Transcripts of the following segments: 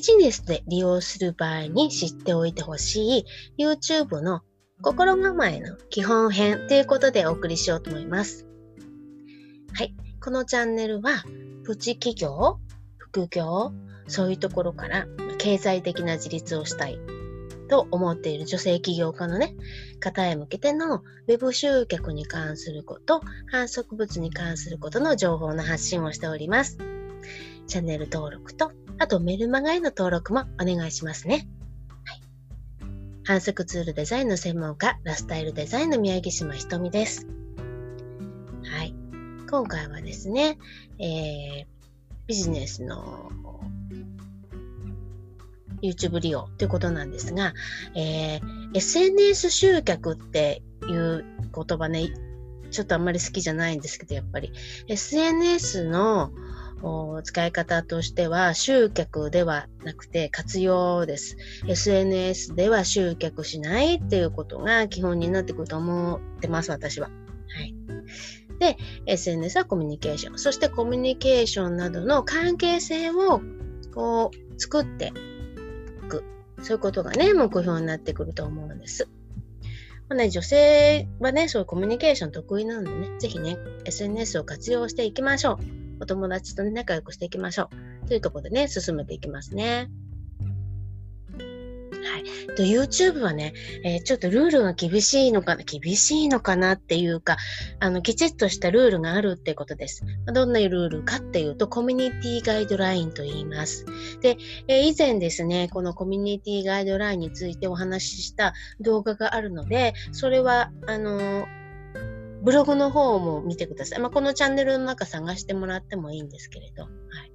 ビジネスで利用する場合に知っておいてほしい YouTube の心構えの基本編ということでお送りしようと思います。はい。このチャンネルは、プチ企業、副業、そういうところから経済的な自立をしたいと思っている女性起業家のね、方へ向けての Web 集客に関すること、反則物に関することの情報の発信をしております。チャンネル登録と、あとメルマガへの登録もお願いしますね。はい、反則ツールデザインの専門家、ラスタイルデザインの宮城島ひとみです。はい。今回はですね、えー、ビジネスの YouTube 利用ということなんですが、えー、SNS 集客っていう言葉ね、ちょっとあんまり好きじゃないんですけど、やっぱり SNS の使い方としては集客ではなくて活用です。SNS では集客しないっていうことが基本になってくると思ってます、私は。はい。で、SNS はコミュニケーション。そしてコミュニケーションなどの関係性をこう作っていく。そういうことがね、目標になってくると思うんです。まあね、女性はね、そういうコミュニケーション得意なのでね、ぜひね、SNS を活用していきましょう。お友達と、ね、仲良くしていきましょう。というところでね、進めていきますね。はい。と、YouTube はね、えー、ちょっとルールが厳しいのかな、厳しいのかなっていうか、あの、きちっとしたルールがあるってことです。どんなルールかっていうと、コミュニティガイドラインと言います。で、えー、以前ですね、このコミュニティガイドラインについてお話しした動画があるので、それは、あのーブログの方も見てください。まあ、このチャンネルの中探してもらってもいいんですけれど。はい。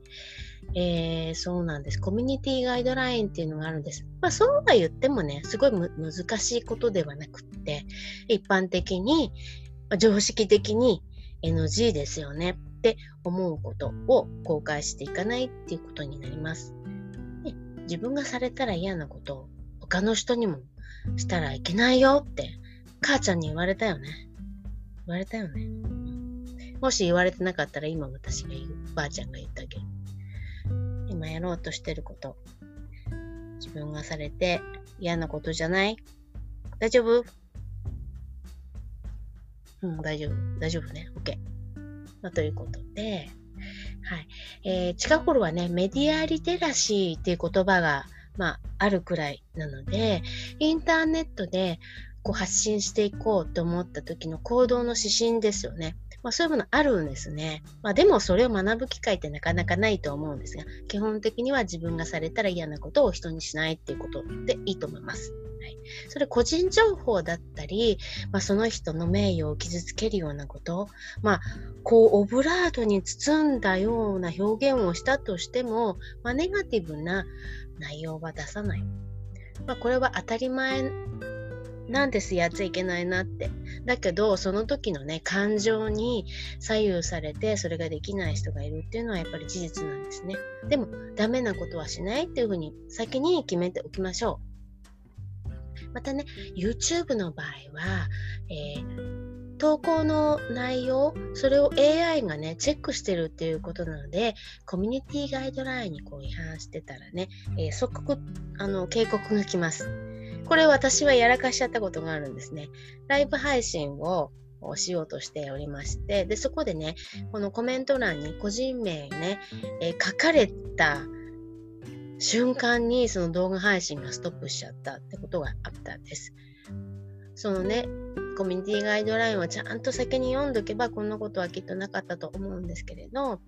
えー、そうなんです。コミュニティガイドラインっていうのがあるんです。まあ、そうは言ってもね、すごい難しいことではなくって、一般的に、常識的に NG ですよねって思うことを公開していかないっていうことになります。ね、自分がされたら嫌なことを他の人にもしたらいけないよって、母ちゃんに言われたよね。言われたよね。もし言われてなかったら今私が言う、ばあちゃんが言ったけど。今やろうとしてること、自分がされて嫌なことじゃない？大丈夫？うん、大丈夫。大丈夫ね。OK。まあ、ということで、はい。えー、近頃はね、メディアリテラシーっていう言葉が、まあ、あるくらいなので、インターネットでこう発信していこうと思った時の行動の指針ですよね。まあ、そういうものあるんですね。まあ、でもそれを学ぶ機会ってなかなかないと思うんですが、基本的には自分がされたら嫌なことを人にしないっていうことでいいと思います。はい、それ個人情報だったり、まあ、その人の名誉を傷つけるようなこと、まあ、こうオブラートに包んだような表現をしたとしても、まあ、ネガティブな内容は出さない。まあ、これは当たり前なんですやっちゃいけないなって。だけど、その時のね、感情に左右されて、それができない人がいるっていうのはやっぱり事実なんですね。でも、ダメなことはしないっていうふうに先に決めておきましょう。またね、YouTube の場合は、えー、投稿の内容、それを AI がね、チェックしてるっていうことなので、コミュニティガイドラインにこう違反してたらね、えー、即刻、あの、警告が来ます。これ私はやらかしちゃったことがあるんですね。ライブ配信をしようとしておりまして、で、そこでね、このコメント欄に個人名ね、えー、書かれた瞬間にその動画配信がストップしちゃったってことがあったんです。そのね、コミュニティガイドラインをちゃんと先に読んどけばこんなことはきっとなかったと思うんですけれど、はい、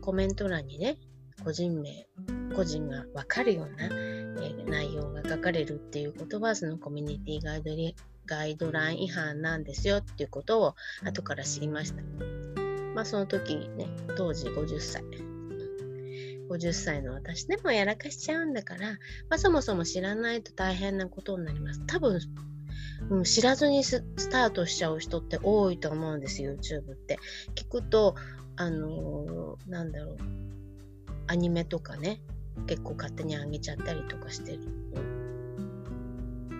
コメント欄にね、個人名、個人がわかるような、えー、内容が書かれるっていうことは、そのコミュニティガイドリガイドライン違反なんですよっていうことを後から知りました。まあその時ね、当時50歳。50歳の私でもやらかしちゃうんだから、まあ、そもそも知らないと大変なことになります。多分、うん、知らずにスタートしちゃう人って多いと思うんです、YouTube って。聞くと、あのー、なんだろう。アニメとかね結構勝手にあげちゃったりとかしてるっ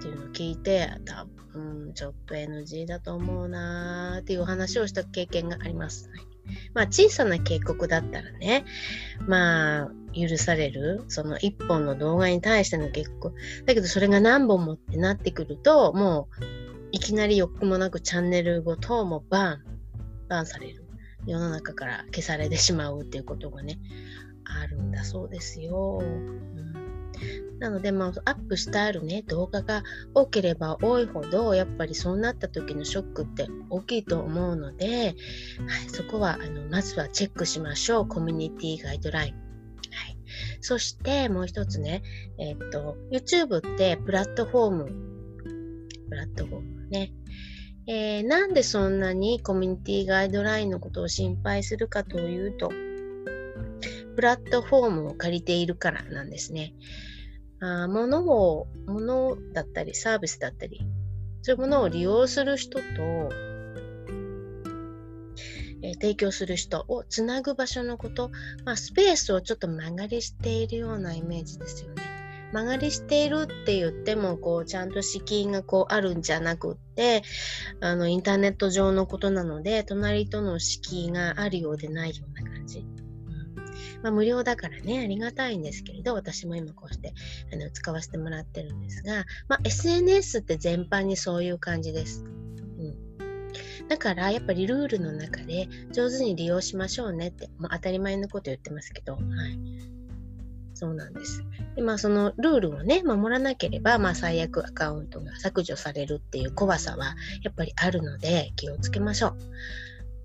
ていうのを聞いて多分ちょっと NG だと思うなーっていうお話をした経験があります。はい、まあ小さな警告だったらねまあ許される、その一本の動画に対しての結構、だけどそれが何本もってなってくると、もういきなり欲もなくチャンネルごともバン、バンされる。世の中から消されてしまうっていうことがね、あるんだそうですよ。うんなので、まあ、アップしてあるね、動画が多ければ多いほど、やっぱりそうなった時のショックって大きいと思うので、はい、そこは、あの、まずはチェックしましょう。コミュニティガイドライン。そして、もう一つね、えー、っと、YouTube ってプラットフォーム、プラットフォームね。えー、なんでそんなにコミュニティガイドラインのことを心配するかというと、プラットフォームを借りているからなんですね。あ物を、物だったりサービスだったり、そういうものを利用する人と、えー、提供する人をつなぐ場所のこと、まあ、スペースをちょっと曲がりしているようなイメージですよね。曲がりしているって言っても、こう、ちゃんと敷居がこうあるんじゃなくって、あの、インターネット上のことなので、隣との敷居があるようでないような感じ。まあ、無料だからね、ありがたいんですけれど、私も今こうしてあの使わせてもらってるんですが、まあ、SNS って全般にそういう感じです。だからやっぱりルールの中で上手に利用しましょうねって、もう当たり前のこと言ってますけど、はい。そうなんです。で、まあそのルールをね、守らなければ、まあ最悪アカウントが削除されるっていう怖さはやっぱりあるので気をつけましょう。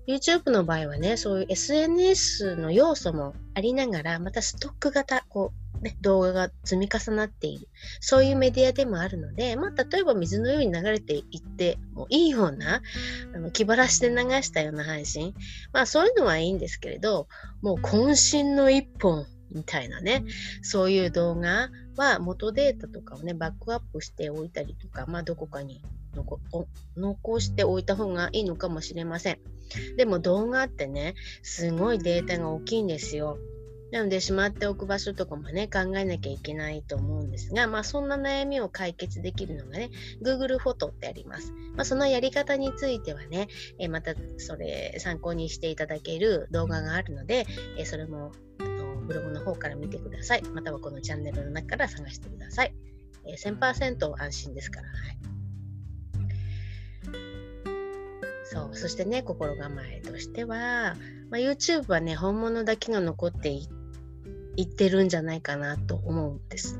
YouTube の場合はね、そういう SNS の要素もありながら、またストック型、こう、ね、動画が積み重なっている。そういうメディアでもあるので、まあ、例えば水のように流れていってもいいような、あの気晴らしで流したような配信。まあ、そういうのはいいんですけれど、もう渾身の一本みたいなね、そういう動画は元データとかをね、バックアップしておいたりとか、まあ、どこかに残しておいた方がいいのかもしれません。でも動画ってね、すごいデータが大きいんですよ。なので、しまっておく場所とかもね、考えなきゃいけないと思うんですが、まあ、そんな悩みを解決できるのがね、Google フォトってあります。まあ、そのやり方についてはね、えまたそれ参考にしていただける動画があるので、えそれもブログの方から見てください。またはこのチャンネルの中から探してください。え1000%安心ですから。はいそ。してね、心構えとしては、まあ、YouTube はね、本物だけが残っていってるんじゃないかなと思うんです。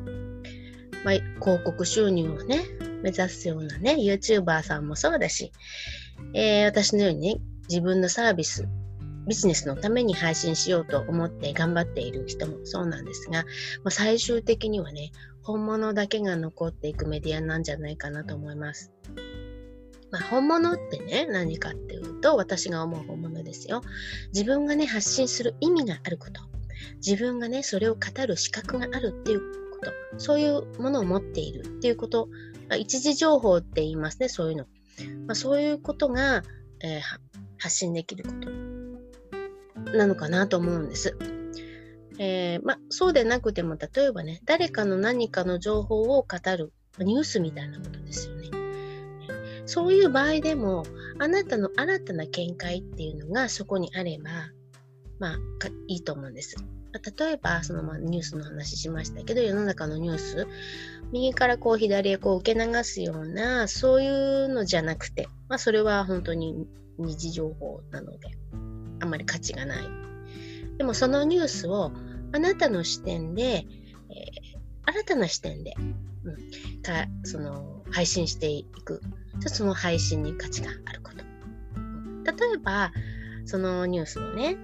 まあ、広告収入をね、目指すようなね、YouTuber さんもそうだし、えー、私のようにね、自分のサービス、ビジネスのために配信しようと思って頑張っている人もそうなんですが、まあ、最終的にはね、本物だけが残っていくメディアなんじゃないかなと思います。まあ、本物ってね、何かっていうと、私が思う本物ですよ。自分がね、発信する意味があること。自分がね、それを語る資格があるっていうこと。そういうものを持っているっていうこと。まあ、一時情報って言いますね、そういうの。まあ、そういうことが、えー、発信できることなのかなと思うんです。えー、ま、そうでなくても、例えばね、誰かの何かの情報を語る、ニュースみたいなことですよ。そういう場合でも、あなたの新たな見解っていうのがそこにあれば、まあ、いいと思うんです。例えば、そのまニュースの話しましたけど、世の中のニュース、右からこう左へこう受け流すような、そういうのじゃなくて、まあ、それは本当に二次情報なので、あまり価値がない。でもそのニュースをあなたの視点で、えー、新たな視点で、うん、かその配信していく。その配信に価値があること。例えば、そのニュースをね、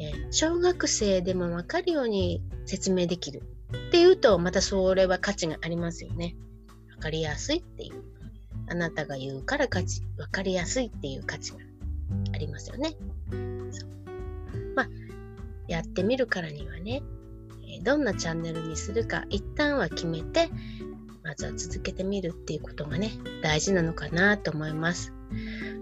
えー、小学生でもわかるように説明できるっていうと、またそれは価値がありますよね。わかりやすいっていう。あなたが言うから価値、わかりやすいっていう価値がありますよね。まあ、やってみるからにはね、どんなチャンネルにするか一旦は決めて、まずは続けてみるっていうことがね、大事なのかなと思います。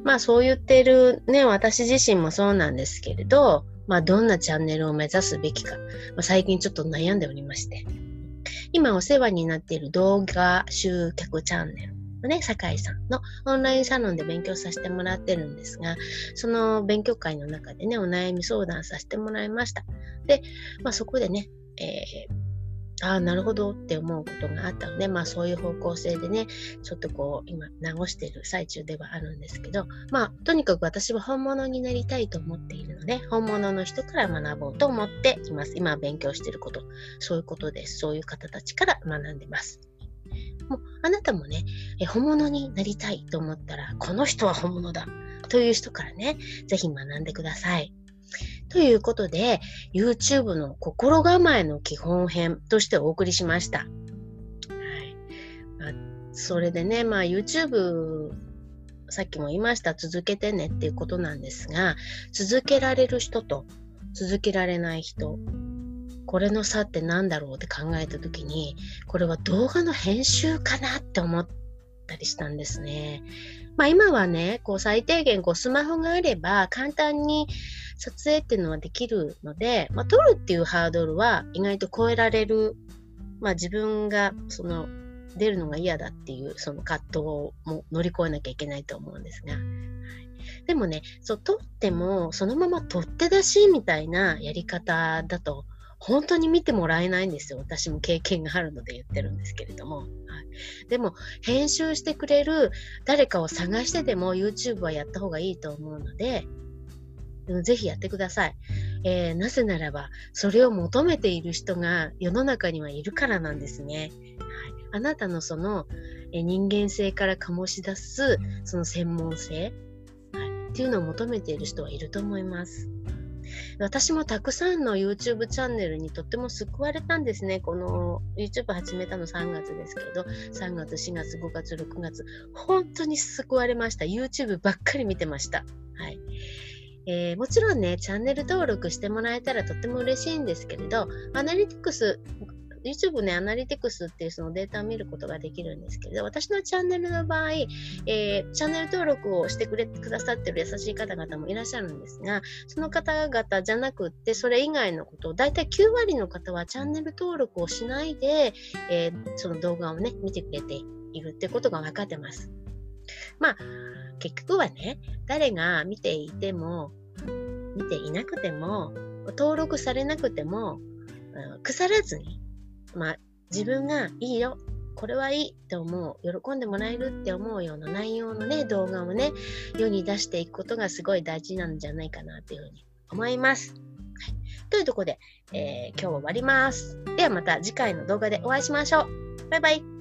まあそう言ってるね、私自身もそうなんですけれど、まあどんなチャンネルを目指すべきか、まあ、最近ちょっと悩んでおりまして、今お世話になっている動画集客チャンネルのね、酒井さんのオンラインサロンで勉強させてもらってるんですが、その勉強会の中でね、お悩み相談させてもらいました。で、まあそこでね、えーああ、なるほどって思うことがあったので、まあそういう方向性でね、ちょっとこう、今直している最中ではあるんですけど、まあとにかく私は本物になりたいと思っているので、本物の人から学ぼうと思っています。今勉強していること、そういうことです。そういう方たちから学んでます。もうあなたもね、え本物になりたいと思ったら、この人は本物だという人からね、ぜひ学んでください。ということで、YouTube の心構えの基本編としてお送りしました。はいまあ、それでね、まあ、YouTube、さっきも言いました、続けてねっていうことなんですが、続けられる人と続けられない人、これの差って何だろうって考えた時に、これは動画の編集かなって思ったりしたんですね。まあ今はね、こう最低限こうスマホがあれば簡単に撮影っていうのはできるので、まあ、撮るっていうハードルは意外と超えられる。まあ自分がその出るのが嫌だっていうその葛藤をも乗り越えなきゃいけないと思うんですが。はい、でもね、そう、撮ってもそのまま取って出しみたいなやり方だと本当に見てもらえないんですよ。私も経験があるので言ってるんですけれども。はい、でも、編集してくれる誰かを探してでも YouTube はやった方がいいと思うので、ぜひやってください。えー、なぜならば、それを求めている人が世の中にはいるからなんですね。はい、あなたのその、え人間性から醸し出すその専門性、はい、っていうのを求めている人はいると思います。私もたくさんの YouTube チャンネルにとっても救われたんですね。この YouTube 始めたの3月ですけど、3月、4月、5月、6月、本当に救われました。YouTube ばっかり見てました。はい。えー、もちろんね、チャンネル登録してもらえたらとっても嬉しいんですけれど、アナリティクス YouTube ね、アナリティクスっていうそのデータを見ることができるんですけれど、私のチャンネルの場合、えー、チャンネル登録をしてくれくださってる優しい方々もいらっしゃるんですが、その方々じゃなくって、それ以外のことを、だいたい9割の方はチャンネル登録をしないで、えー、その動画をね、見てくれているってことが分かってます。まあ、結局はね、誰が見ていても、見ていなくても、登録されなくても、腐らずにまあ、自分がいいよ、これはいいって思う、喜んでもらえるって思うような内容のね、動画をね、世に出していくことがすごい大事なんじゃないかなっていうふうに思います。はい、というところで、えー、今日は終わります。ではまた次回の動画でお会いしましょう。バイバイ。